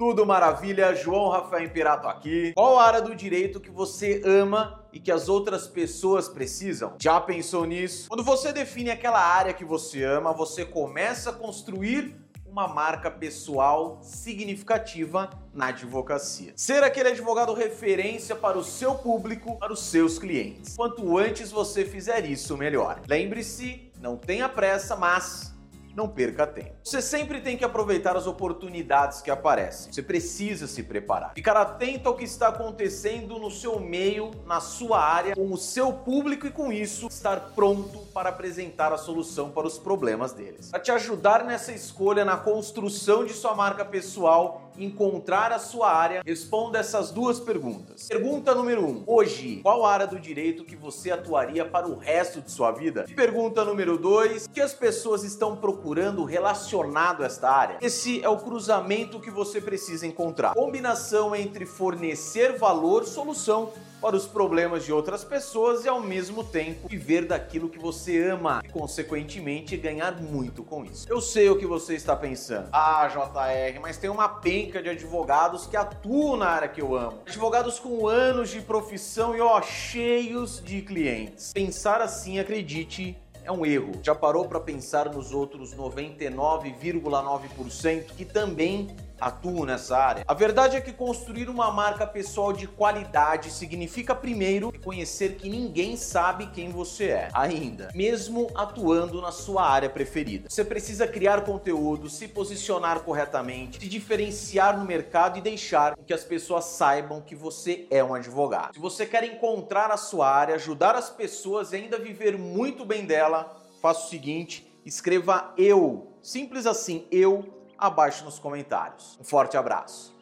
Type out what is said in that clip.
Tudo maravilha, João Rafael Imperato aqui. Qual área do direito que você ama e que as outras pessoas precisam? Já pensou nisso? Quando você define aquela área que você ama, você começa a construir uma marca pessoal significativa na advocacia. Ser aquele advogado referência para o seu público, para os seus clientes. Quanto antes você fizer isso, melhor. Lembre-se, não tenha pressa, mas não perca tempo. Você sempre tem que aproveitar as oportunidades que aparecem. Você precisa se preparar. Ficar atento ao que está acontecendo no seu meio, na sua área, com o seu público e com isso estar pronto para apresentar a solução para os problemas deles. Para te ajudar nessa escolha, na construção de sua marca pessoal, encontrar a sua área, responda essas duas perguntas. Pergunta número 1. Um, hoje, qual área do direito que você atuaria para o resto de sua vida? E pergunta número 2. O que as pessoas estão procurando relacionado a esta área? Esse é o cruzamento que você precisa encontrar. Combinação entre fornecer valor, solução para os problemas de outras pessoas e ao mesmo tempo viver daquilo que você ama e consequentemente ganhar muito com isso. Eu sei o que você está pensando. Ah, JR, mas tem uma penca de advogados que atuam na área que eu amo. Advogados com anos de profissão e ó, cheios de clientes. Pensar assim, acredite, é um erro. Já parou para pensar nos outros 99,9% que também atuam nessa área? A verdade é que construir uma marca pessoal de qualidade significa primeiro reconhecer que ninguém sabe quem você é, ainda, mesmo atuando na sua área preferida. Você precisa criar conteúdo, se posicionar corretamente, se diferenciar no mercado e deixar que as pessoas saibam que você é um advogado. Se você quer encontrar a sua área, ajudar as pessoas e ainda viver muito bem dela, faça o seguinte, escreva eu, simples assim, eu abaixo nos comentários. Um forte abraço.